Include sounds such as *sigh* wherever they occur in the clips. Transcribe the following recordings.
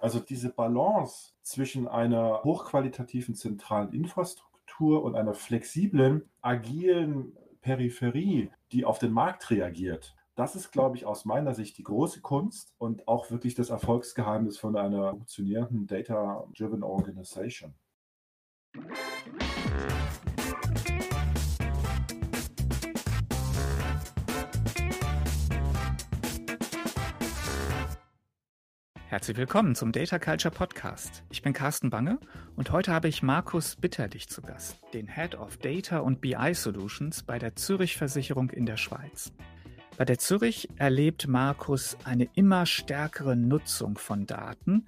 Also diese Balance zwischen einer hochqualitativen zentralen Infrastruktur und einer flexiblen, agilen Peripherie, die auf den Markt reagiert. Das ist, glaube ich, aus meiner Sicht die große Kunst und auch wirklich das Erfolgsgeheimnis von einer funktionierenden Data-Driven Organization. Herzlich willkommen zum Data Culture Podcast. Ich bin Carsten Bange und heute habe ich Markus Bitterlich zu Gast, den Head of Data und BI Solutions bei der Zürich Versicherung in der Schweiz. Bei der Zürich erlebt Markus eine immer stärkere Nutzung von Daten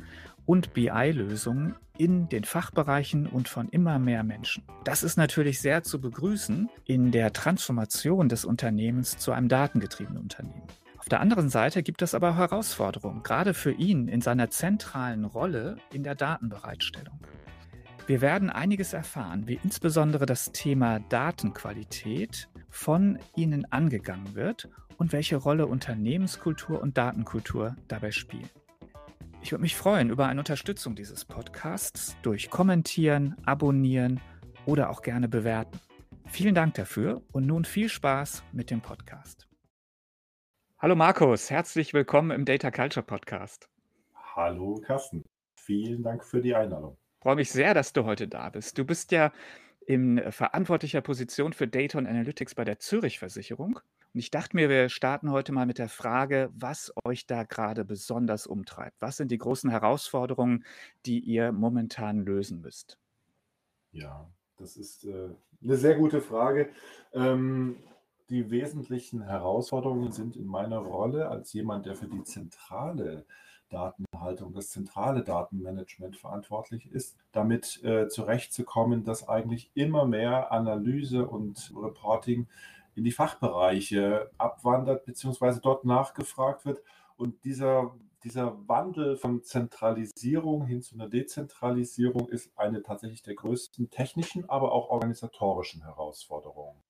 und BI-Lösungen in den Fachbereichen und von immer mehr Menschen. Das ist natürlich sehr zu begrüßen in der Transformation des Unternehmens zu einem datengetriebenen Unternehmen. Auf der anderen Seite gibt es aber Herausforderungen, gerade für ihn in seiner zentralen Rolle in der Datenbereitstellung. Wir werden einiges erfahren, wie insbesondere das Thema Datenqualität von Ihnen angegangen wird und welche Rolle Unternehmenskultur und Datenkultur dabei spielen. Ich würde mich freuen über eine Unterstützung dieses Podcasts durch Kommentieren, Abonnieren oder auch gerne bewerten. Vielen Dank dafür und nun viel Spaß mit dem Podcast. Hallo Markus, herzlich willkommen im Data Culture Podcast. Hallo Carsten, vielen Dank für die Einladung. Ich freue mich sehr, dass du heute da bist. Du bist ja in verantwortlicher Position für Data und Analytics bei der Zürich Versicherung. Und ich dachte mir, wir starten heute mal mit der Frage, was euch da gerade besonders umtreibt. Was sind die großen Herausforderungen, die ihr momentan lösen müsst? Ja, das ist äh, eine sehr gute Frage. Ähm, die wesentlichen Herausforderungen sind in meiner Rolle als jemand, der für die zentrale Datenhaltung, das zentrale Datenmanagement verantwortlich ist, damit äh, zurechtzukommen, dass eigentlich immer mehr Analyse und Reporting in die Fachbereiche abwandert, beziehungsweise dort nachgefragt wird. Und dieser, dieser Wandel von Zentralisierung hin zu einer Dezentralisierung ist eine tatsächlich der größten technischen, aber auch organisatorischen Herausforderungen.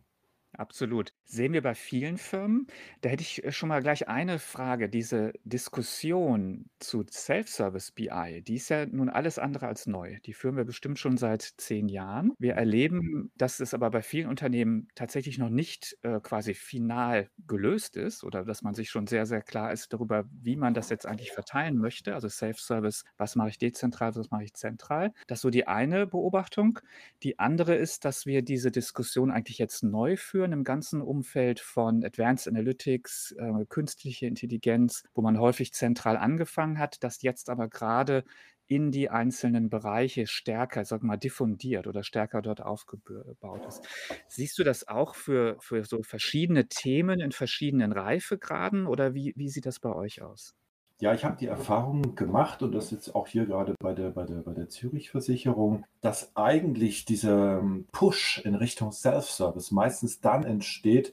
Absolut. Sehen wir bei vielen Firmen. Da hätte ich äh, schon mal gleich eine Frage. Diese Diskussion zu Self-Service BI, die ist ja nun alles andere als neu. Die führen wir bestimmt schon seit zehn Jahren. Wir erleben, dass es aber bei vielen Unternehmen tatsächlich noch nicht äh, quasi final gelöst ist oder dass man sich schon sehr, sehr klar ist darüber, wie man das jetzt eigentlich verteilen möchte. Also Self-Service, was mache ich dezentral, was mache ich zentral. Das ist so die eine Beobachtung. Die andere ist, dass wir diese Diskussion eigentlich jetzt neu führen führen im ganzen Umfeld von Advanced Analytics, äh, künstliche Intelligenz, wo man häufig zentral angefangen hat, das jetzt aber gerade in die einzelnen Bereiche stärker, sag mal, diffundiert oder stärker dort aufgebaut ist. Siehst du das auch für, für so verschiedene Themen in verschiedenen Reifegraden oder wie, wie sieht das bei euch aus? Ja, ich habe die Erfahrung gemacht und das jetzt auch hier gerade bei der, bei der, bei der Zürich-Versicherung, dass eigentlich dieser ähm, Push in Richtung Self-Service meistens dann entsteht,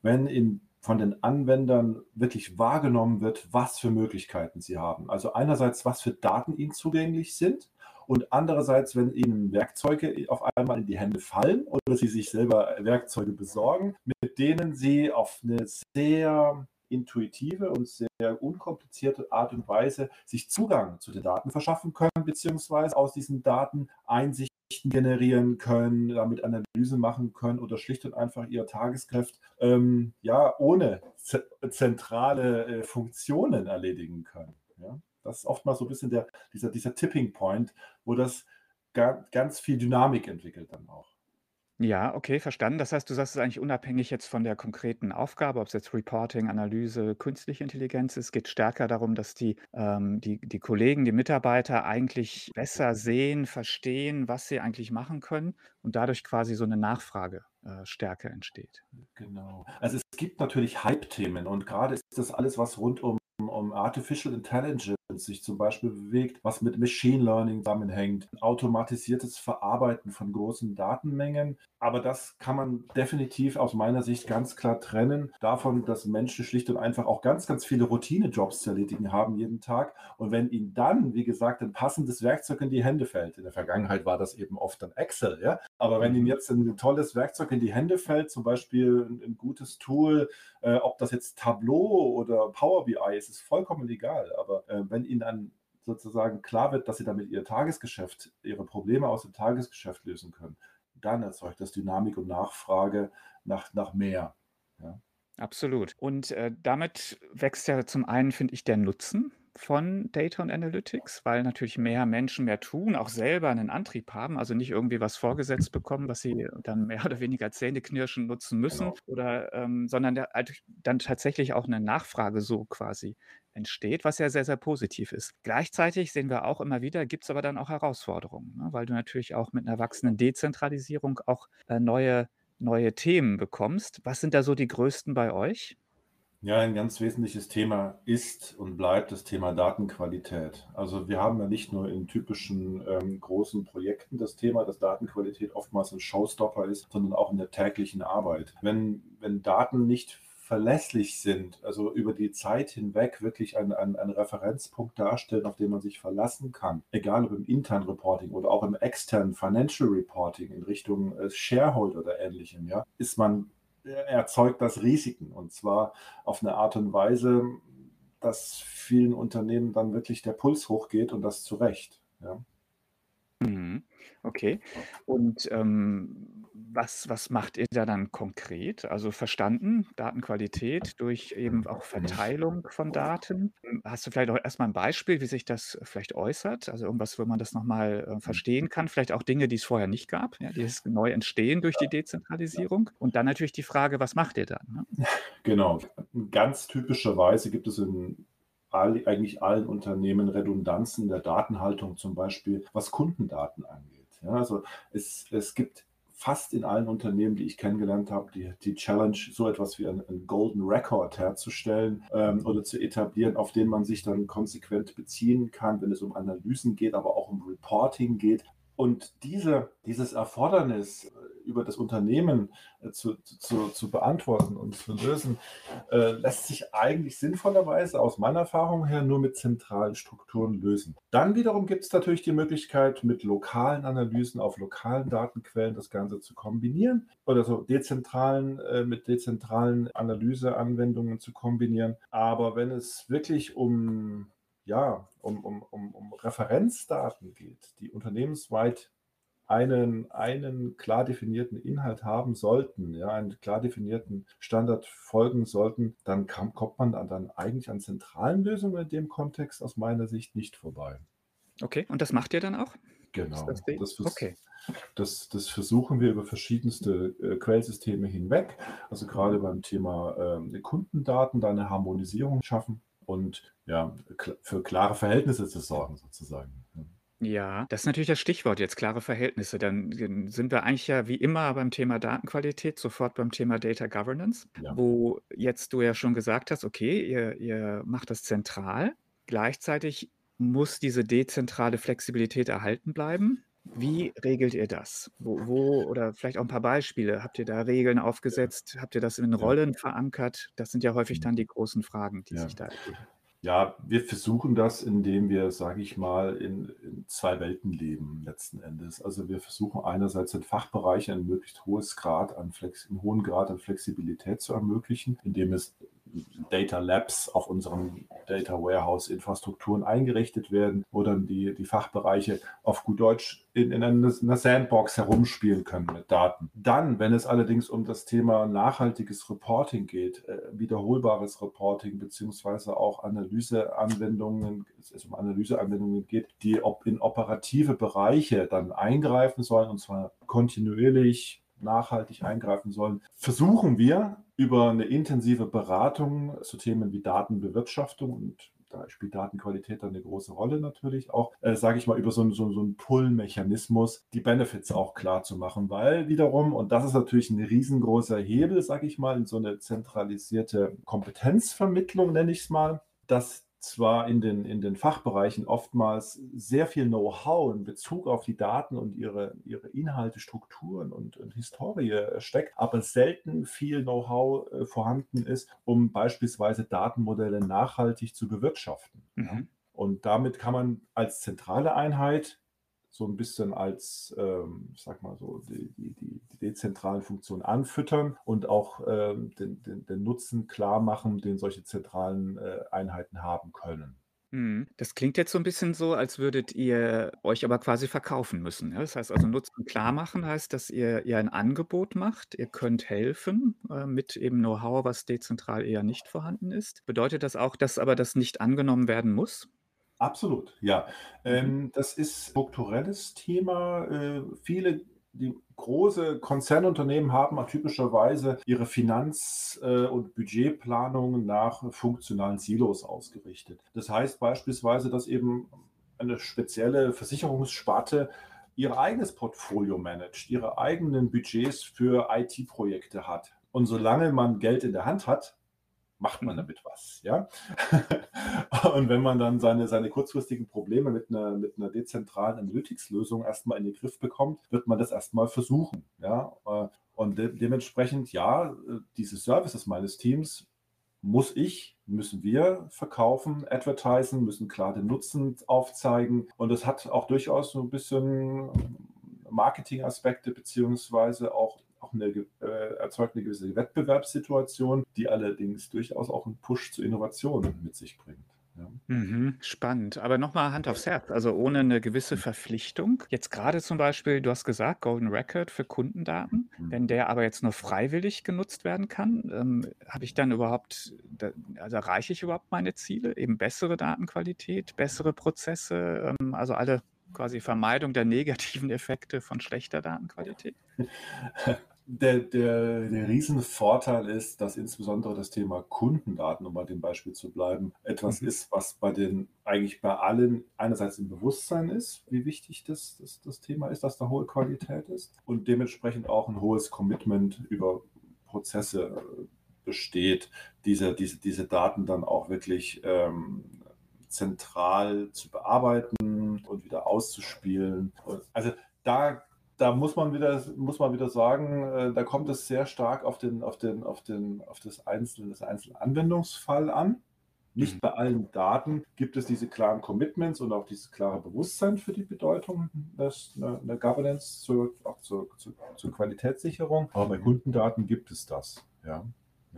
wenn in, von den Anwendern wirklich wahrgenommen wird, was für Möglichkeiten sie haben. Also einerseits, was für Daten ihnen zugänglich sind und andererseits, wenn ihnen Werkzeuge auf einmal in die Hände fallen oder sie sich selber Werkzeuge besorgen, mit denen sie auf eine sehr intuitive und sehr unkomplizierte Art und Weise sich Zugang zu den Daten verschaffen können, beziehungsweise aus diesen Daten Einsichten generieren können, damit Analyse machen können oder schlicht und einfach ihr Tagesgeschäft ähm, ja ohne zentrale äh, Funktionen erledigen können. Ja? Das ist oftmals so ein bisschen der, dieser, dieser Tipping Point, wo das ganz viel Dynamik entwickelt dann auch. Ja, okay, verstanden. Das heißt, du sagst es eigentlich unabhängig jetzt von der konkreten Aufgabe, ob es jetzt Reporting, Analyse, künstliche Intelligenz ist, geht stärker darum, dass die, ähm, die, die Kollegen, die Mitarbeiter eigentlich besser sehen, verstehen, was sie eigentlich machen können und dadurch quasi so eine Nachfrage äh, entsteht. Genau. Also es gibt natürlich Hype-Themen und gerade ist das alles, was rund um um Artificial Intelligence sich zum Beispiel bewegt, was mit Machine Learning zusammenhängt, automatisiertes Verarbeiten von großen Datenmengen. Aber das kann man definitiv aus meiner Sicht ganz klar trennen davon, dass Menschen schlicht und einfach auch ganz, ganz viele Routine-Jobs zu erledigen haben jeden Tag. Und wenn ihnen dann, wie gesagt, ein passendes Werkzeug in die Hände fällt, in der Vergangenheit war das eben oft ein Excel, ja, aber wenn ihnen mhm. jetzt ein tolles Werkzeug in die Hände fällt, zum Beispiel ein, ein gutes Tool, äh, ob das jetzt Tableau oder Power BI ist, ist vollkommen egal. Aber äh, wenn Ihnen ein sozusagen klar wird, dass sie damit ihr Tagesgeschäft, ihre Probleme aus dem Tagesgeschäft lösen können, dann erzeugt das Dynamik und Nachfrage nach, nach mehr. Ja. Absolut. Und äh, damit wächst ja zum einen, finde ich, der Nutzen von Data und Analytics, weil natürlich mehr Menschen mehr tun, auch selber einen Antrieb haben, also nicht irgendwie was vorgesetzt bekommen, was sie dann mehr oder weniger zähneknirschen nutzen müssen, genau. oder ähm, sondern der, halt dann tatsächlich auch eine Nachfrage so quasi entsteht, was ja sehr, sehr positiv ist. Gleichzeitig sehen wir auch immer wieder, gibt es aber dann auch Herausforderungen, ne? weil du natürlich auch mit einer wachsenden Dezentralisierung auch äh, neue, neue Themen bekommst. Was sind da so die größten bei euch? Ja, ein ganz wesentliches Thema ist und bleibt das Thema Datenqualität. Also wir haben ja nicht nur in typischen ähm, großen Projekten das Thema, dass Datenqualität oftmals ein Showstopper ist, sondern auch in der täglichen Arbeit. Wenn, wenn Daten nicht verlässlich sind, also über die Zeit hinweg wirklich einen, einen, Referenzpunkt darstellen, auf den man sich verlassen kann, egal ob im internen Reporting oder auch im externen Financial Reporting in Richtung äh, Shareholder oder ähnlichem, ja, ist man erzeugt das Risiken. Und zwar auf eine Art und Weise, dass vielen Unternehmen dann wirklich der Puls hochgeht und das zu Recht. Ja. Mhm. Okay. Und ähm, was, was macht ihr da dann konkret? Also verstanden, Datenqualität durch eben auch Verteilung von Daten. Hast du vielleicht auch erstmal ein Beispiel, wie sich das vielleicht äußert? Also irgendwas, wo man das nochmal äh, verstehen kann. Vielleicht auch Dinge, die es vorher nicht gab, ja, die es neu entstehen durch die Dezentralisierung. Und dann natürlich die Frage, was macht ihr dann? Ne? *laughs* Genau. Ganz typischerweise gibt es in all, eigentlich allen Unternehmen Redundanzen der Datenhaltung, zum Beispiel was Kundendaten angeht. Ja, also es, es gibt fast in allen Unternehmen, die ich kennengelernt habe, die, die Challenge, so etwas wie einen, Golden Record herzustellen ähm, oder zu etablieren, auf den man sich dann konsequent beziehen kann, wenn es um Analysen geht, aber auch um Reporting geht. Und diese, dieses Erfordernis, über das Unternehmen äh, zu, zu, zu beantworten und zu lösen, äh, lässt sich eigentlich sinnvollerweise aus meiner Erfahrung her nur mit zentralen Strukturen lösen. Dann wiederum gibt es natürlich die Möglichkeit, mit lokalen Analysen auf lokalen Datenquellen das Ganze zu kombinieren oder so dezentralen, äh, mit dezentralen Analyseanwendungen zu kombinieren. Aber wenn es wirklich um ja, um, um, um, um Referenzdaten geht, die unternehmensweit einen, einen klar definierten Inhalt haben sollten, ja, einen klar definierten Standard folgen sollten, dann kam, kommt man dann eigentlich an zentralen Lösungen in dem Kontext aus meiner Sicht nicht vorbei. Okay, und das macht ihr dann auch? Genau. Das, das, okay. das, das, versuchen wir über verschiedenste äh, Quellsysteme hinweg. Also gerade beim Thema äh, Kundendaten, da eine Harmonisierung schaffen und ja, für klare Verhältnisse zu sorgen, sozusagen. Ja, das ist natürlich das Stichwort jetzt, klare Verhältnisse. Dann sind wir eigentlich ja wie immer beim Thema Datenqualität, sofort beim Thema Data Governance, Ja. wo jetzt du ja schon gesagt hast, okay, ihr, ihr macht das zentral. Gleichzeitig muss diese dezentrale Flexibilität erhalten bleiben. Wie regelt ihr das? Wo, wo oder vielleicht auch ein paar Beispiele. Habt ihr da Regeln aufgesetzt? Habt ihr das in Ja. Rollen verankert? Das sind ja häufig mhm. dann die großen Fragen, die sich da ergeben. Ja, wir versuchen das, indem wir, sage ich mal, in, in, zwei Welten leben letzten Endes. Also wir versuchen einerseits den Fachbereichen ein möglichst hohes Grad an Flex, einen hohen Grad an Flexibilität zu ermöglichen, indem es Data Labs auf unseren Data Warehouse Infrastrukturen eingerichtet werden, wo dann die, die Fachbereiche auf gut Deutsch in, in einer Sandbox herumspielen können mit Daten. Dann, wenn es allerdings um das Thema nachhaltiges Reporting geht, äh, wiederholbares Reporting beziehungsweise auch Analyseanwendungen, es um Analyseanwendungen geht, die in operative Bereiche dann eingreifen sollen und zwar kontinuierlich nachhaltig eingreifen sollen, versuchen wir über eine intensive Beratung zu Themen wie Datenbewirtschaftung und da spielt Datenqualität dann eine große Rolle natürlich auch, äh, sage ich mal, über so, einen so, so einen Pull-Mechanismus die Benefits auch klar zu machen, weil wiederum, und das ist natürlich ein riesengroßer Hebel, sage ich mal, in so eine zentralisierte Kompetenzvermittlung, nenne ich es mal, dass zwar in den, in den Fachbereichen oftmals sehr viel Know-how in Bezug auf die Daten und ihre, ihre Inhalte, Strukturen und, und Historie steckt, aber selten viel Know-how äh, vorhanden ist, um beispielsweise Datenmodelle nachhaltig zu bewirtschaften. Mhm. Und damit kann man als zentrale Einheit so ein bisschen als, ähm, ich sag mal so, die, die, die, dezentralen Funktionen anfüttern und auch ähm, den, den, den, Nutzen klar machen, den solche zentralen äh, Einheiten haben können. Mhm. Das klingt jetzt so ein bisschen so, als würdet ihr euch aber quasi verkaufen müssen? Das heißt also, Nutzen klar machen heißt, dass ihr ihr ein Angebot macht. Ihr könnt helfen, äh, mit eben Know-how, was dezentral eher nicht vorhanden ist. Bedeutet das auch, dass aber das nicht angenommen werden muss? Absolut, ja. Mhm. Ähm, das ist strukturelles Thema. Äh, viele die große Konzernunternehmen haben typischerweise ihre Finanz- äh, und Budgetplanung nach funktionalen Silos ausgerichtet. Das heißt beispielsweise, dass eben eine spezielle Versicherungssparte ihr eigenes Portfolio managt, ihre eigenen Budgets für IT-Projekte hat. Und solange man Geld in der Hand hat, macht man mhm. damit was. Ja? *laughs* und wenn man dann seine, seine kurzfristigen Probleme mit einer, mit einer dezentralen Analytics-Lösung erstmal in den Griff bekommt, wird man das erstmal versuchen. Ja? Äh, und de dementsprechend, ja, diese Services meines Teams muss ich, müssen wir verkaufen, advertisen, müssen klar den Nutzen aufzeigen. Und das hat auch durchaus so ein bisschen Marketing-Aspekte beziehungsweise auch auch eine, erzeugt eine gewisse Wettbewerbssituation, die allerdings durchaus auch einen Push zu Innovationen mit sich bringt. Ja. Mhm, spannend. Aber nochmal Hand aufs Herz, also ohne eine gewisse Verpflichtung. Jetzt gerade zum Beispiel, du hast gesagt, Golden Record für Kundendaten. Mhm. Wenn der aber jetzt nur freiwillig genutzt werden kann, ähm, habe ich dann überhaupt, also erreiche ich überhaupt meine Ziele? Eben bessere Datenqualität, bessere Prozesse, ähm, also alle quasi Vermeidung der negativen Effekte von schlechter Datenqualität? *laughs* Der, der, der Riesenvorteil ist, dass insbesondere das Thema Kundendaten, um bei dem Beispiel zu bleiben, etwas mhm. ist, was bei den eigentlich bei allen einerseits im Bewusstsein ist, wie wichtig das, das, das Thema ist, dass da hohe Qualität ist und dementsprechend auch ein hohes Commitment über Prozesse besteht, diese, diese, diese Daten dann auch wirklich ähm, zentral zu bearbeiten und wieder auszuspielen. Also da, da muss man wieder, muss man wieder sagen, äh, da kommt es sehr stark auf den, auf den, auf den, auf das einzelne, das einzelne Anwendungsfall an. Nicht mhm. bei allen Daten gibt es diese klaren Commitments und auch dieses klare Bewusstsein für die Bedeutung des, der Governance zur, auch zur, zur, zur Qualitätssicherung. Aber bei Kundendaten gibt es das. Ja.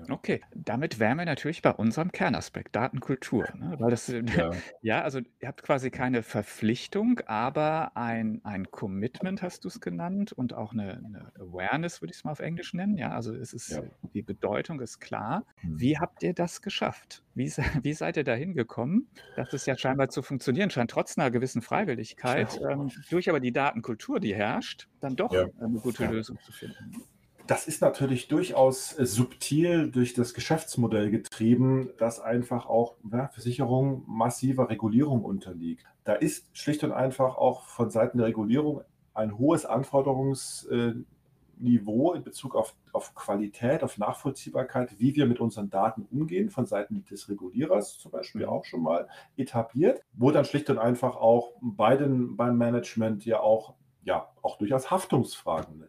Okay, damit wären wir natürlich bei unserem Kernaspekt, Datenkultur. Ne? *laughs* Weil das, Ja. *laughs* ja, also ihr habt quasi keine Verpflichtung, aber ein, ein Commitment hast du es genannt und auch eine, eine Awareness, würde ich es mal auf Englisch nennen. Ja, also es ist, Ja. die Bedeutung ist klar. Hm. Wie habt ihr das geschafft? Wie, *laughs* wie seid ihr da hingekommen, dass es ja scheinbar zu funktionieren scheint, trotz einer gewissen Freiwilligkeit, ähm, durch aber die Datenkultur, die herrscht, dann doch Ja. eine gute Ja. Lösung zu finden? Das ist natürlich durchaus äh, subtil durch das Geschäftsmodell getrieben, das einfach auch ja, Versicherung massiver Regulierung unterliegt. Da ist schlicht und einfach auch von Seiten der Regulierung ein hohes Anforderungsniveau in Bezug auf, auf Qualität, auf Nachvollziehbarkeit, wie wir mit unseren Daten umgehen, von Seiten des Regulierers zum Beispiel auch schon mal etabliert, wo dann schlicht und einfach auch bei den, beim Management ja auch ja, auch durchaus Haftungsfragen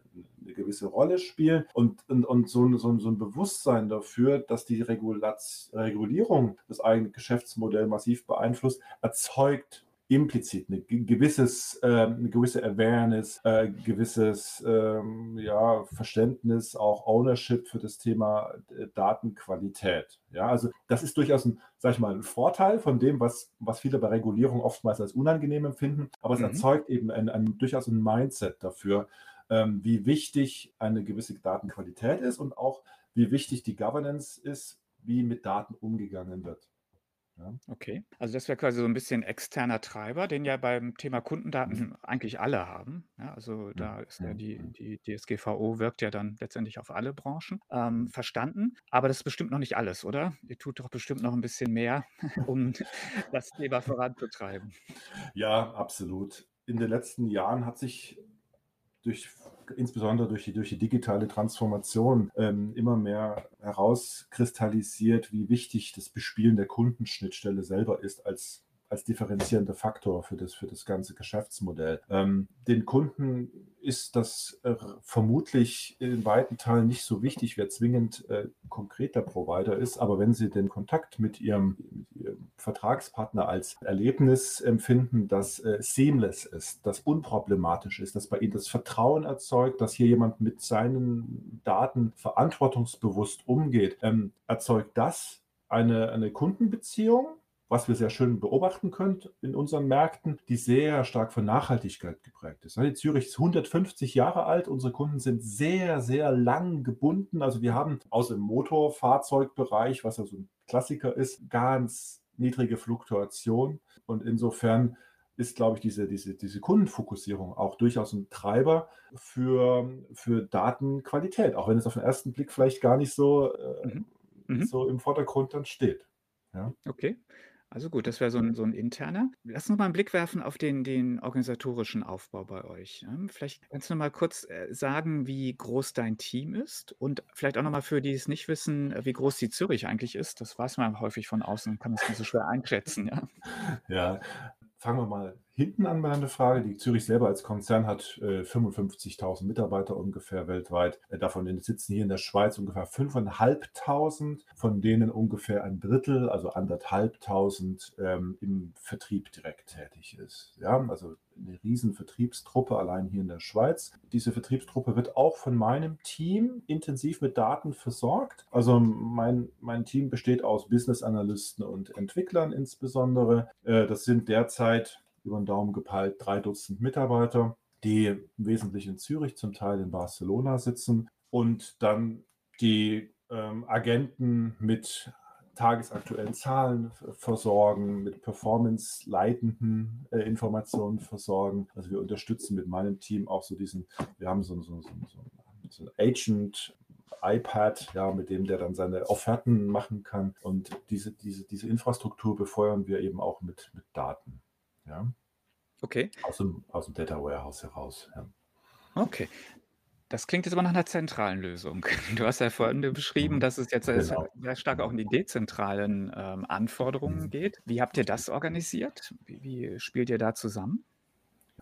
gewisse Rolle spielen und, und, und so, so, so ein Bewusstsein dafür, dass die Regulaz Regulierung das eigene Geschäftsmodell massiv beeinflusst, erzeugt implizit eine, gewisses, äh, eine gewisse Awareness, äh, gewisses ähm, ja, Verständnis, auch Ownership für das Thema äh, Datenqualität. Ja, also das ist durchaus ein, sag ich mal, ein Vorteil von dem, was, was viele bei Regulierung oftmals als unangenehm empfinden, aber es mhm. erzeugt eben ein, ein, durchaus ein Mindset dafür, ähm, wie wichtig eine gewisse Datenqualität ist und auch wie wichtig die Governance ist, wie mit Daten umgegangen wird. Ja. Okay, also das wäre quasi so ein bisschen externer Treiber, den ja beim Thema Kundendaten eigentlich alle haben. Ja, also da ist ja die, die DSGVO wirkt ja dann letztendlich auf alle Branchen. Ähm, verstanden, aber das ist bestimmt noch nicht alles, oder? Ihr tut doch bestimmt noch ein bisschen mehr, *laughs* um das Thema voranzutreiben. Ja, absolut. In den letzten Jahren hat sich durch, insbesondere durch die, durch die digitale Transformation ähm, immer mehr herauskristallisiert, wie wichtig das Bespielen der Kundenschnittstelle selber ist als als differenzierender Faktor für das, für das ganze Geschäftsmodell. Ähm, den Kunden ist das äh, vermutlich in weiten Teilen nicht so wichtig, wer zwingend äh, konkreter Provider ist, aber wenn Sie den Kontakt mit Ihrem, mit Ihrem Vertragspartner als Erlebnis empfinden, das äh, seamless ist, das unproblematisch ist, das bei Ihnen das Vertrauen erzeugt, dass hier jemand mit seinen Daten verantwortungsbewusst umgeht, ähm, erzeugt das eine, eine Kundenbeziehung was wir sehr schön beobachten können in unseren Märkten, die sehr stark von Nachhaltigkeit geprägt ist. Die Zürich ist 150 Jahre alt. Unsere Kunden sind sehr, sehr lang gebunden. Also wir haben aus dem Motorfahrzeugbereich, was ja so ein Klassiker ist, ganz niedrige Fluktuation. Und insofern ist, glaube ich, diese, diese, diese Kundenfokussierung auch durchaus ein Treiber für, für Datenqualität, auch wenn es auf den ersten Blick vielleicht gar nicht so, äh, mhm. mhm. so im Vordergrund dann steht. Ja. Okay. Also gut, das wäre so ein, so ein interner. Lass uns mal einen Blick werfen auf den, den organisatorischen Aufbau bei euch. Vielleicht kannst du noch mal kurz äh, sagen, wie groß dein Team ist und vielleicht auch noch mal für die es nicht wissen, wie groß die Zürich eigentlich ist. Das weiß man häufig von außen, kann es nicht so schwer einschätzen. Ja, ja fangen wir mal hinten an bei einer Frage. Die Zürich selber als Konzern hat äh, 55.000 Mitarbeiter ungefähr weltweit. Äh, davon sitzen hier in der Schweiz ungefähr 5.500, von denen ungefähr ein Drittel, also anderthalbtausend, ähm, im Vertrieb direkt tätig ist. Ja, also eine riesen Vertriebstruppe allein hier in der Schweiz. Diese Vertriebstruppe wird auch von meinem Team intensiv mit Daten versorgt. Also mein, mein Team besteht aus Business Analysten und Entwicklern insbesondere. Äh, das sind derzeit über den Daumen gepeilt drei Dutzend Mitarbeiter, die im Wesentlichen in Zürich, zum Teil in Barcelona sitzen und dann die ähm, Agenten mit tagesaktuellen Zahlen versorgen, mit performance-leitenden äh, Informationen versorgen. Also wir unterstützen mit meinem Team auch so diesen, wir haben so, so, so, so ein Agent iPad, ja, mit dem der dann seine Offerten machen kann. Und diese, diese, diese Infrastruktur befeuern wir eben auch mit, mit Daten. Ja. Okay. Aus dem, aus dem Data Warehouse heraus. Ja. Okay. Das klingt jetzt aber nach einer zentralen Lösung. *laughs* Du hast ja vorhin beschrieben, mhm. dass es jetzt genau. sehr stark auch in die dezentralen ähm, Anforderungen mhm. geht. Wie habt ihr das organisiert? Wie, wie spielt ihr da zusammen?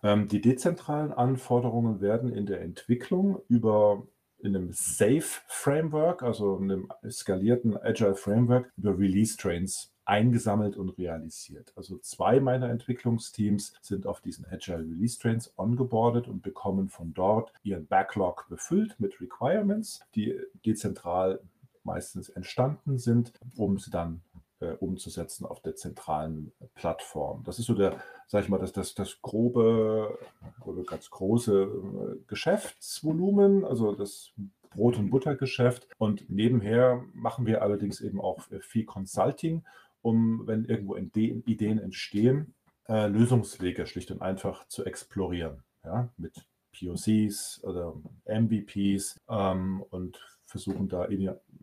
Ähm, die dezentralen Anforderungen werden in der Entwicklung über in einem Safe Framework, also einem skalierten Agile Framework, über Release Trains eingesammelt und realisiert. Also zwei meiner Entwicklungsteams sind auf diesen Agile Release Trains ongeboardet und bekommen von dort ihren Backlog befüllt mit Requirements, die dezentral meistens entstanden sind, um sie dann äh, umzusetzen auf der zentralen Plattform. Das ist so der, sag ich mal, das, das, das grobe oder ganz große äh, Geschäftsvolumen, also das Brot- und Buttergeschäft. Und nebenher machen wir allerdings eben auch viel Consulting um, wenn irgendwo Ideen entstehen, äh, Lösungswege schlicht und einfach zu explorieren. Ja, mit POCs oder MVPs ähm, und versuchen da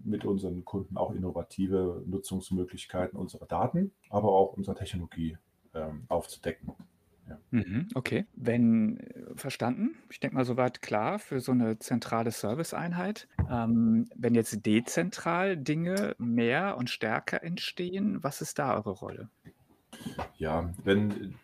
mit unseren Kunden auch innovative Nutzungsmöglichkeiten unserer Daten, aber auch unserer Technologie ähm, aufzudecken. Ja. Mhm, okay. Wenn äh, verstanden, ich denke mal soweit klar für so eine zentrale Serviceeinheit. Ähm, wenn jetzt dezentral Dinge mehr und stärker entstehen, was ist da eure Rolle? Ja, wenn,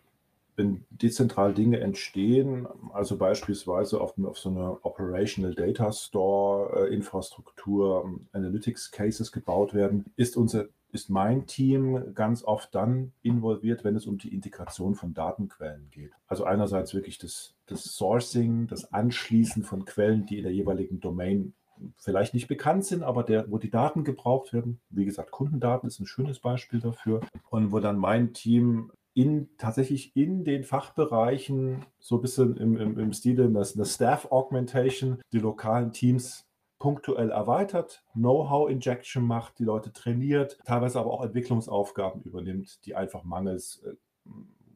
wenn dezentral Dinge entstehen, also beispielsweise auf, auf so einer Operational Data Store äh, Infrastruktur, ähm, Analytics Cases gebaut werden, ist unser ist mein Team ganz oft dann involviert, wenn es um die Integration von Datenquellen geht. Also einerseits wirklich das, das Sourcing, das Anschließen von Quellen, die in der jeweiligen Domain vielleicht nicht bekannt sind, aber der, wo die Daten gebraucht werden. Wie gesagt, Kundendaten ist ein schönes Beispiel dafür. Und wo dann mein Team in, tatsächlich in den Fachbereichen so ein bisschen im, im, im Stile einer Staff Augmentation die lokalen Teams punktuell erweitert, Know-how-Injection macht, die Leute trainiert, teilweise aber auch Entwicklungsaufgaben übernimmt, die einfach mangels äh,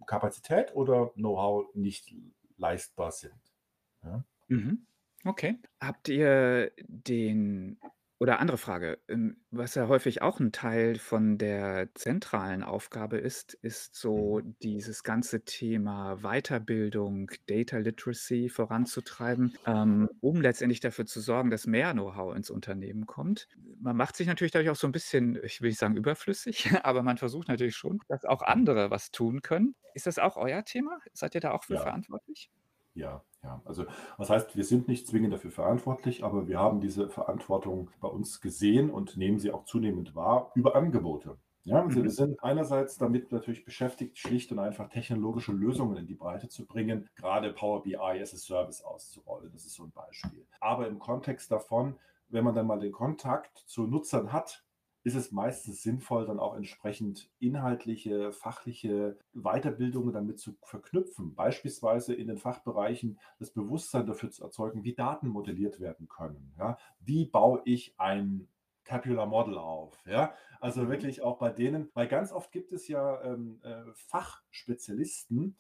Kapazität oder Know-how nicht leistbar sind. Ja? Mhm. Okay. Habt ihr den oder andere Frage, ähm, was ja häufig auch ein Teil von der zentralen Aufgabe ist, ist so mhm. dieses ganze Thema Weiterbildung, Data Literacy voranzutreiben, ähm, um letztendlich dafür zu sorgen, dass mehr Know-how ins Unternehmen kommt. Man macht sich natürlich dadurch auch so ein bisschen, ich will nicht sagen überflüssig, *laughs* aber man versucht natürlich schon, dass auch andere was tun können. Ist das auch euer Thema? Seid ihr da auch für Ja. verantwortlich? Ja, ja. Also, das heißt, wir sind nicht zwingend dafür verantwortlich, aber wir haben diese Verantwortung bei uns gesehen und nehmen sie auch zunehmend wahr über Angebote. Ja, also wir mhm. sind einerseits damit natürlich beschäftigt, schlicht und einfach technologische Lösungen in die Breite zu bringen, gerade Power BI as a Service auszurollen. Das ist so ein Beispiel. Aber im Kontext davon, wenn man dann mal den Kontakt zu Nutzern hat, ist es meistens sinnvoll, dann auch entsprechend inhaltliche, fachliche Weiterbildungen damit zu verknüpfen. Beispielsweise in den Fachbereichen das Bewusstsein dafür zu erzeugen, wie Daten modelliert werden können. Ja? Wie baue ich ein Tabular Model auf. Ja? Also mhm. wirklich auch bei denen, weil ganz oft gibt es ja ähm, äh, Fachspezialisten,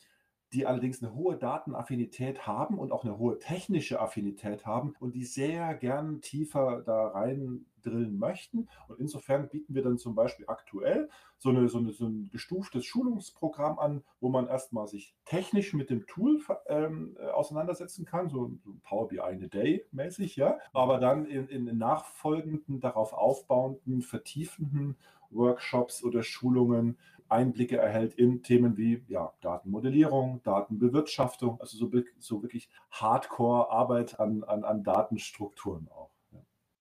die allerdings eine hohe Datenaffinität haben und auch eine hohe technische Affinität haben und die sehr gern tiefer da rein drillen möchten. Und insofern bieten wir dann zum Beispiel aktuell so, eine, so, eine, so ein gestuftes Schulungsprogramm an, wo man erstmal sich technisch mit dem Tool ähm, äh, auseinandersetzen kann, so, so Power BI in a Day mäßig, ja, aber dann in, in nachfolgenden, darauf aufbauenden, vertiefenden Workshops oder Schulungen Einblicke erhält in Themen wie ja, Datenmodellierung, Datenbewirtschaftung, also so, so wirklich Hardcore-Arbeit an, an, an Datenstrukturen auch.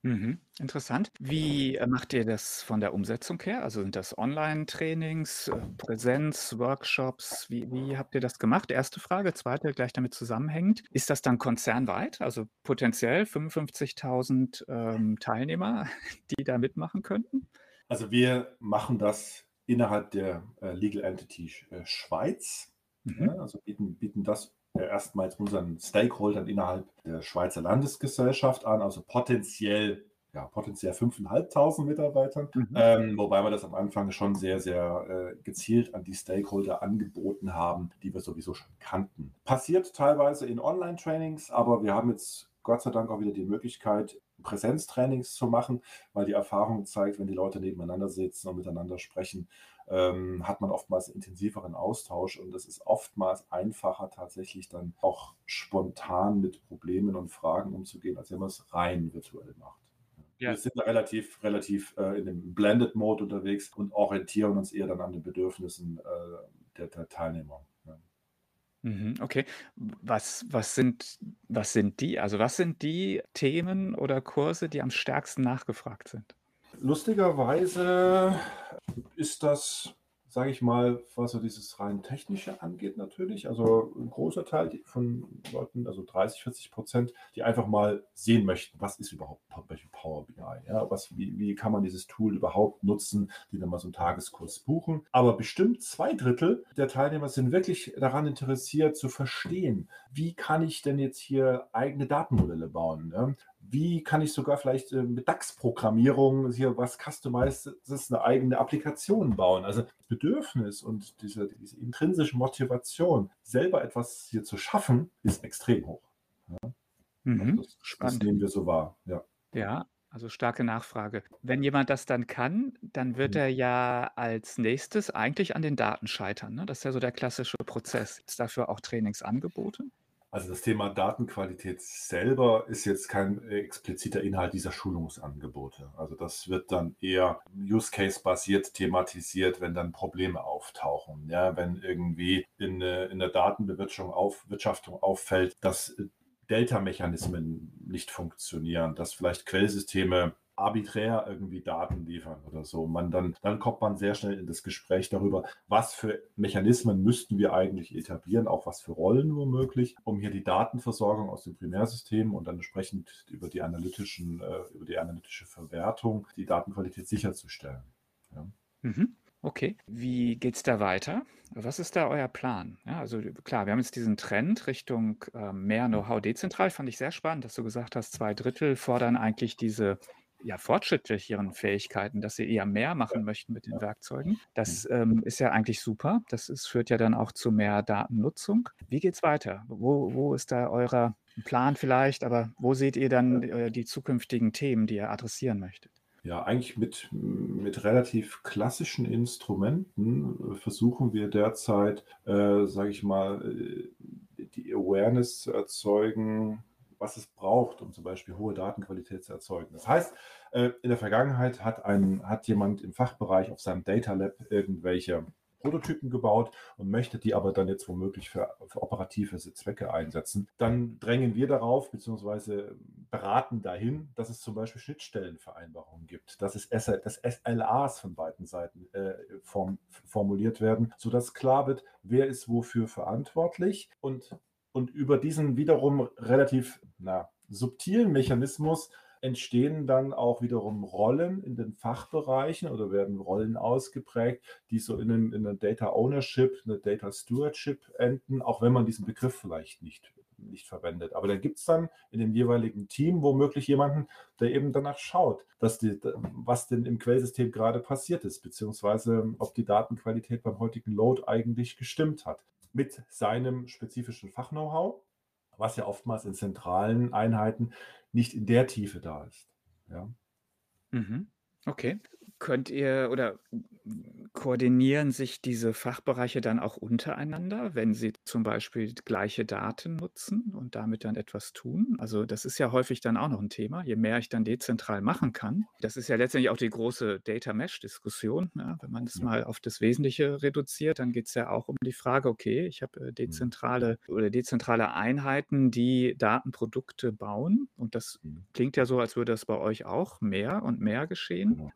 Mhm, interessant. Wie äh, macht ihr das von der Umsetzung her? Also sind das Online-Trainings, äh, Präsenz, Workshops? Wie, wie habt ihr das gemacht? Erste Frage. Zweite, gleich damit zusammenhängend. Ist das dann konzernweit? Also potenziell 55.000 ähm, Teilnehmer, *laughs* die da mitmachen könnten? Also wir machen das innerhalb der äh, Legal Entity äh, Schweiz. Mhm. Ja, also bieten, bieten das erstmals unseren Stakeholdern innerhalb der Schweizer Landesgesellschaft an, also potenziell ja, potenziell 5.500 Mitarbeitern, mhm. ähm, wobei wir das am Anfang schon sehr, sehr äh, gezielt an die Stakeholder angeboten haben, die wir sowieso schon kannten. Passiert teilweise in Online-Trainings, aber wir haben jetzt Gott sei Dank auch wieder die Möglichkeit, Präsenztrainings zu machen, weil die Erfahrung zeigt, wenn die Leute nebeneinander sitzen und miteinander sprechen, ähm, hat man oftmals intensiveren Austausch und es ist oftmals einfacher tatsächlich dann auch spontan mit Problemen und Fragen umzugehen, als wenn man es rein virtuell macht. Ja. Wir sind da relativ, relativ äh, in dem Blended Mode unterwegs und orientieren uns eher dann an den Bedürfnissen äh, der, der Teilnehmer. Mhm, okay. Was, was sind, was sind die? Also was sind die Themen oder Kurse, die am stärksten nachgefragt sind? Lustigerweise ist das sage ich mal, was so dieses rein technische angeht natürlich. Also ein großer Teil von Leuten, also 30, 40 Prozent, die einfach mal sehen möchten, was ist überhaupt Power BI? Ja, was, wie, wie kann man dieses Tool überhaupt nutzen, die dann mal so einen Tageskurs buchen. Aber bestimmt zwei Drittel der Teilnehmer sind wirklich daran interessiert zu verstehen, wie kann ich denn jetzt hier eigene Datenmodelle bauen? Ja? Wie kann ich sogar vielleicht äh, mit DAX-Programmierung hier was Customizes, eine eigene Applikation bauen. Also das Bedürfnis und diese, diese intrinsische Motivation, selber etwas hier zu schaffen, ist extrem hoch. Ja? Mhm, also das, Spannend. das nehmen wir so wahr. Ja. ja, also starke Nachfrage. Wenn jemand das dann kann, dann wird mhm. er ja als nächstes eigentlich an den Daten scheitern. Ne? Das ist ja so der klassische Prozess. Ist dafür auch Trainingsangebote? Also das Thema Datenqualität selber ist jetzt kein expliziter Inhalt dieser Schulungsangebote. Also das wird dann eher Use Case basiert thematisiert, wenn dann Probleme auftauchen. Ja, wenn irgendwie in, in der Datenbewirtschaftung auf, Wirtschaftung auffällt, dass Delta-Mechanismen nicht funktionieren, dass vielleicht Quellsysteme arbiträr irgendwie Daten liefern oder so. Man dann, dann kommt man sehr schnell in das Gespräch darüber, was für Mechanismen müssten wir eigentlich etablieren, auch was für Rollen womöglich, um hier die Datenversorgung aus dem Primärsystem und dann entsprechend über die analytischen, äh, über die analytische Verwertung die Datenqualität sicherzustellen. Ja. Mhm. Okay, wie geht es da weiter? Was ist da euer Plan? Ja, also klar, wir haben jetzt diesen Trend Richtung äh, mehr Know-how dezentral. Fand ich sehr spannend, dass du gesagt hast, zwei Drittel fordern eigentlich diese ja, fortschrittlicheren Fähigkeiten, dass sie eher mehr machen möchten mit den Werkzeugen. Das mhm. ähm, ist ja eigentlich super. Das ist, führt ja dann auch zu mehr Datennutzung. Wie geht es weiter? Wo, wo ist da euer Plan vielleicht, aber wo seht ihr dann äh, die zukünftigen Themen, die ihr adressieren möchtet? Ja, eigentlich mit, mit relativ klassischen Instrumenten äh, versuchen wir derzeit, äh, sage ich mal, äh, die Awareness zu erzeugen, was es braucht, um zum Beispiel hohe Datenqualität zu erzeugen. Das heißt, äh, in der Vergangenheit hat, ein, hat jemand im Fachbereich auf seinem Data Lab irgendwelche Prototypen gebaut und möchte die aber dann jetzt womöglich für, für operative Zwecke einsetzen, dann drängen wir darauf bzw. beraten dahin, dass es zum Beispiel Schnittstellenvereinbarungen gibt, dass es dass SLAs von beiden Seiten äh, form, formuliert werden, sodass klar wird, wer ist wofür verantwortlich und und über diesen wiederum relativ na, subtilen Mechanismus entstehen dann auch wiederum Rollen in den Fachbereichen oder werden Rollen ausgeprägt, die so in, einem, in einer Data Ownership, einer Data Stewardship enden, auch wenn man diesen Begriff vielleicht nicht, nicht verwendet. Aber da gibt es dann in dem jeweiligen Team womöglich jemanden, der eben danach schaut, dass die, was denn im Quellsystem gerade passiert ist, beziehungsweise ob die Datenqualität beim heutigen Load eigentlich gestimmt hat. Mit seinem spezifischen Fachknow-how was ja oftmals in zentralen Einheiten nicht in der Tiefe da ist. Ja. Mhm. Okay. Könnt ihr oder koordinieren sich diese Fachbereiche dann auch untereinander, wenn sie zum Beispiel gleiche Daten nutzen und damit dann etwas tun? Also das ist ja häufig dann auch noch ein Thema, je mehr ich dann dezentral machen kann. Das ist ja letztendlich auch die große Data Mesh-Diskussion. Ja, wenn man es mal auf das Wesentliche reduziert, dann geht es ja auch um die Frage, okay, ich habe äh, mhm. dezentrale oder dezentrale Einheiten, die Datenprodukte bauen. Und das mhm. klingt ja so, als würde das bei euch auch mehr und mehr geschehen. Genau.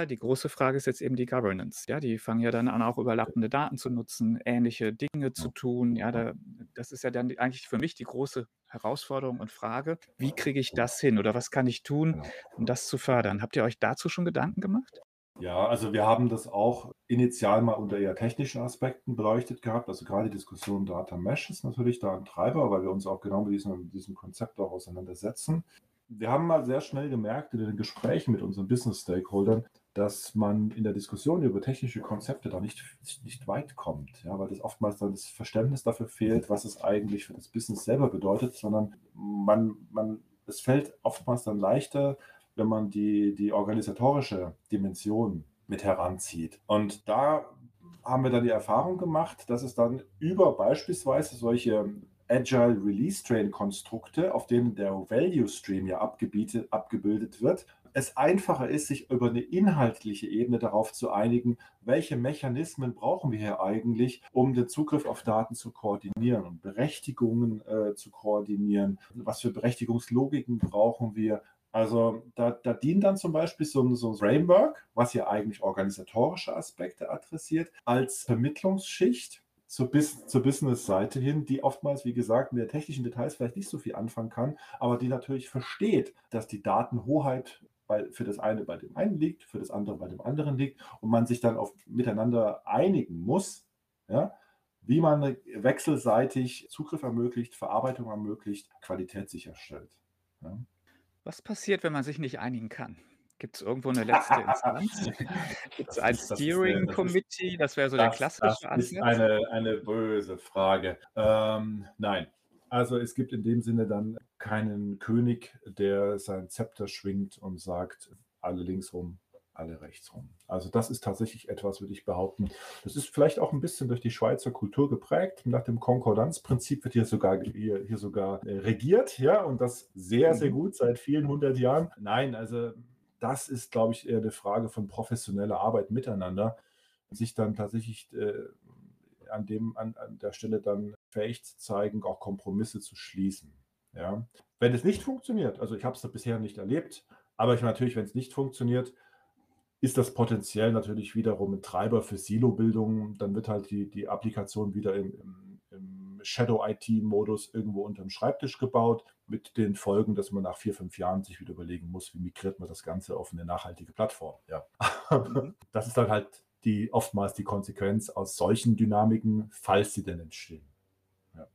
Aber die große Frage ist jetzt eben die Governance. Ja, die fangen ja dann an, auch überlappende Daten zu nutzen, ähnliche Dinge zu tun. Ja, da, das ist ja dann eigentlich für mich die große Herausforderung und Frage, wie kriege ich das hin oder was kann ich tun, genau. um das zu fördern? Habt ihr euch dazu schon Gedanken gemacht? Ja, also wir haben das auch initial mal unter eher technischen Aspekten beleuchtet gehabt. Also gerade die Diskussion Data Mesh ist natürlich da ein Treiber, weil wir uns auch genau mit diesem, mit diesem Konzept auch auseinandersetzen. Wir haben mal sehr schnell gemerkt in den Gesprächen mit unseren Business-Stakeholdern, dass man in der Diskussion über technische Konzepte da nicht, nicht weit kommt, ja, weil das oftmals dann das Verständnis dafür fehlt, was es eigentlich für das Business selber bedeutet, sondern man, man, es fällt oftmals dann leichter, wenn man die, die organisatorische Dimension mit heranzieht. Und da haben wir dann die Erfahrung gemacht, dass es dann über beispielsweise solche Agile Release Train Konstrukte, auf denen der Value Stream ja abgebildet wird, es einfacher ist, sich über eine inhaltliche Ebene darauf zu einigen, welche Mechanismen brauchen wir hier eigentlich, um den Zugriff auf Daten zu koordinieren und Berechtigungen äh, zu koordinieren. Was für Berechtigungslogiken brauchen wir? Also da, da dient dann zum Beispiel so ein, so ein Framework, was ja eigentlich organisatorische Aspekte adressiert, als Vermittlungsschicht zur, Bis zur Business-Seite hin, die oftmals, wie gesagt, mit den technischen Details vielleicht nicht so viel anfangen kann, aber die natürlich versteht, dass die Datenhoheit bei, für das eine bei dem einen liegt, für das andere bei dem anderen liegt und man sich dann auf miteinander einigen muss, ja, wie man wechselseitig Zugriff ermöglicht, Verarbeitung ermöglicht, Qualität sicherstellt. Ja. Was passiert, wenn man sich nicht einigen kann? Gibt es irgendwo eine letzte *laughs* Instanz? Gibt es ein Steering das Committee? Das wäre so das, der klassische Das ist eine, eine böse Frage. Ähm, nein, also es gibt in dem Sinne dann keinen König, der sein Zepter schwingt und sagt, alle links rum, alle rechts rum. Also das ist tatsächlich etwas, würde ich behaupten. Das ist vielleicht auch ein bisschen durch die Schweizer Kultur geprägt. Nach dem Konkordanzprinzip wird hier sogar, hier, hier sogar äh, regiert, ja, und das sehr, sehr mhm. gut seit vielen hundert Jahren. Nein, also das ist, glaube ich, eher eine Frage von professioneller Arbeit miteinander, sich dann tatsächlich äh, an, dem, an, an der Stelle dann fähig zu zeigen, auch Kompromisse zu schließen. Ja. Wenn es nicht funktioniert, also ich habe es bisher nicht erlebt, aber ich natürlich, wenn es nicht funktioniert, ist das potenziell natürlich wiederum ein Treiber für Silo-Bildung. Dann wird halt die, die Applikation wieder im, im, im Shadow-IT-Modus irgendwo unter dem Schreibtisch gebaut, mit den Folgen, dass man nach vier, fünf Jahren sich wieder überlegen muss, wie migriert man das Ganze auf eine nachhaltige Plattform. Ja. Mhm. *laughs* das ist dann halt die oftmals die Konsequenz aus solchen Dynamiken, falls sie denn entstehen. Ja.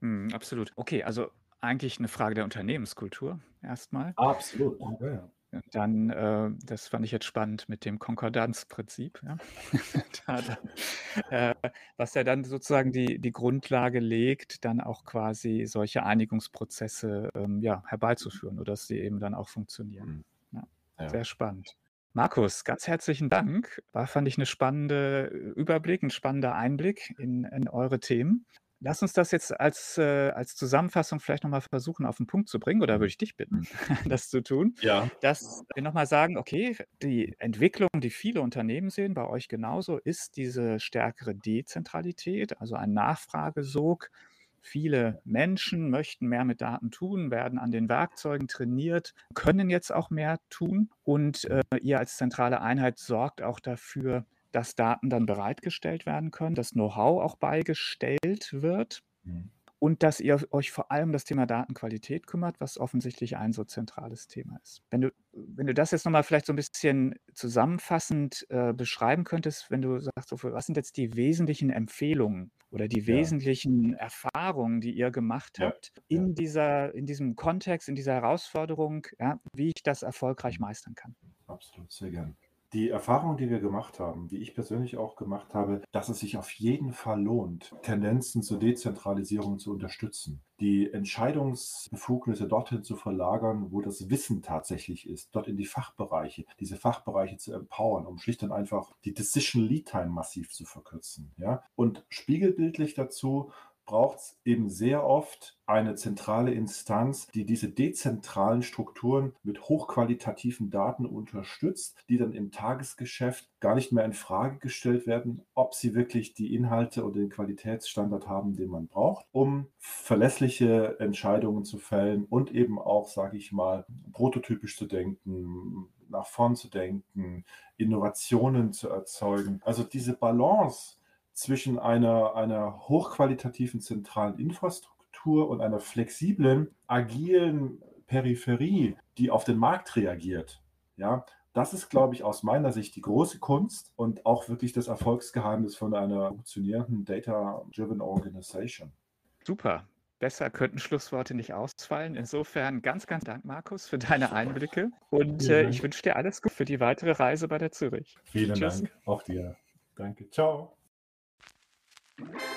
Mm, absolut. Okay, also eigentlich eine Frage der Unternehmenskultur erstmal. Absolut. Ja, ja. Dann, äh, das fand ich jetzt spannend mit dem Konkordanzprinzip, ja. *laughs* da, äh, was ja dann sozusagen die, die Grundlage legt, dann auch quasi solche Einigungsprozesse ähm, ja, herbeizuführen oder dass sie eben dann auch funktionieren. Mhm. Ja, Sehr spannend. Markus, ganz herzlichen Dank. War, fand ich, eine spannende Überblick, ein spannender Einblick in, in eure Themen. Lass uns das jetzt als, äh, als Zusammenfassung vielleicht nochmal versuchen, auf den Punkt zu bringen, oder würde ich dich bitten, *laughs* das zu tun? Ja. Dass wir nochmal sagen, okay, die Entwicklung, die viele Unternehmen sehen, bei euch genauso, ist diese stärkere Dezentralität, also ein Nachfragesog Viele Menschen möchten mehr mit Daten tun, werden an den Werkzeugen trainiert, können jetzt auch mehr tun. Und äh, ihr als zentrale Einheit sorgt auch dafür, dass Daten dann bereitgestellt werden können, dass Know-how auch beigestellt wird. Mhm. und dass ihr euch vor allem das Thema Datenqualität kümmert, was offensichtlich ein so zentrales Thema ist. Wenn du, wenn du das jetzt nochmal vielleicht so ein bisschen zusammenfassend äh, beschreiben könntest, wenn du sagst, was sind jetzt die wesentlichen Empfehlungen oder die Ja, wesentlichen Erfahrungen, die ihr gemacht habt ja, in dieser, in diesem Kontext, in dieser Herausforderung, ja, wie ich das erfolgreich meistern kann? absolut, sehr gern. Die Erfahrung, die wir gemacht haben, die ich persönlich auch gemacht habe, dass es sich auf jeden Fall lohnt, Tendenzen zur Dezentralisierung zu unterstützen, die Entscheidungsbefugnisse dorthin zu verlagern, wo das Wissen tatsächlich ist, dort in die Fachbereiche, diese Fachbereiche zu empowern, um schlicht und einfach die Decision Lead Time massiv zu verkürzen. Ja? Und spiegelbildlich dazu braucht es eben sehr oft eine zentrale Instanz, die diese dezentralen Strukturen mit hochqualitativen Daten unterstützt, die dann im Tagesgeschäft gar nicht mehr in Frage gestellt werden, ob sie wirklich die Inhalte oder den Qualitätsstandard haben, den man braucht, um verlässliche Entscheidungen zu fällen und eben auch, sage ich mal, prototypisch zu denken, nach vorn zu denken, Innovationen zu erzeugen. Also diese Balance zwischen einer, einer hochqualitativen zentralen Infrastruktur und einer flexiblen, agilen Peripherie, die auf den Markt reagiert. Ja, das ist, glaube ich, aus meiner Sicht die große Kunst und auch wirklich das Erfolgsgeheimnis von einer funktionierenden Data-Driven Organization. Super. Besser könnten Schlussworte nicht ausfallen. Insofern ganz, ganz Dank, Markus, für deine Einblicke. Und äh, ich wünsche dir alles gut für die weitere Reise bei der Zürich. Vielen Tschüss. Dank. Auch dir. Danke. Ciao. You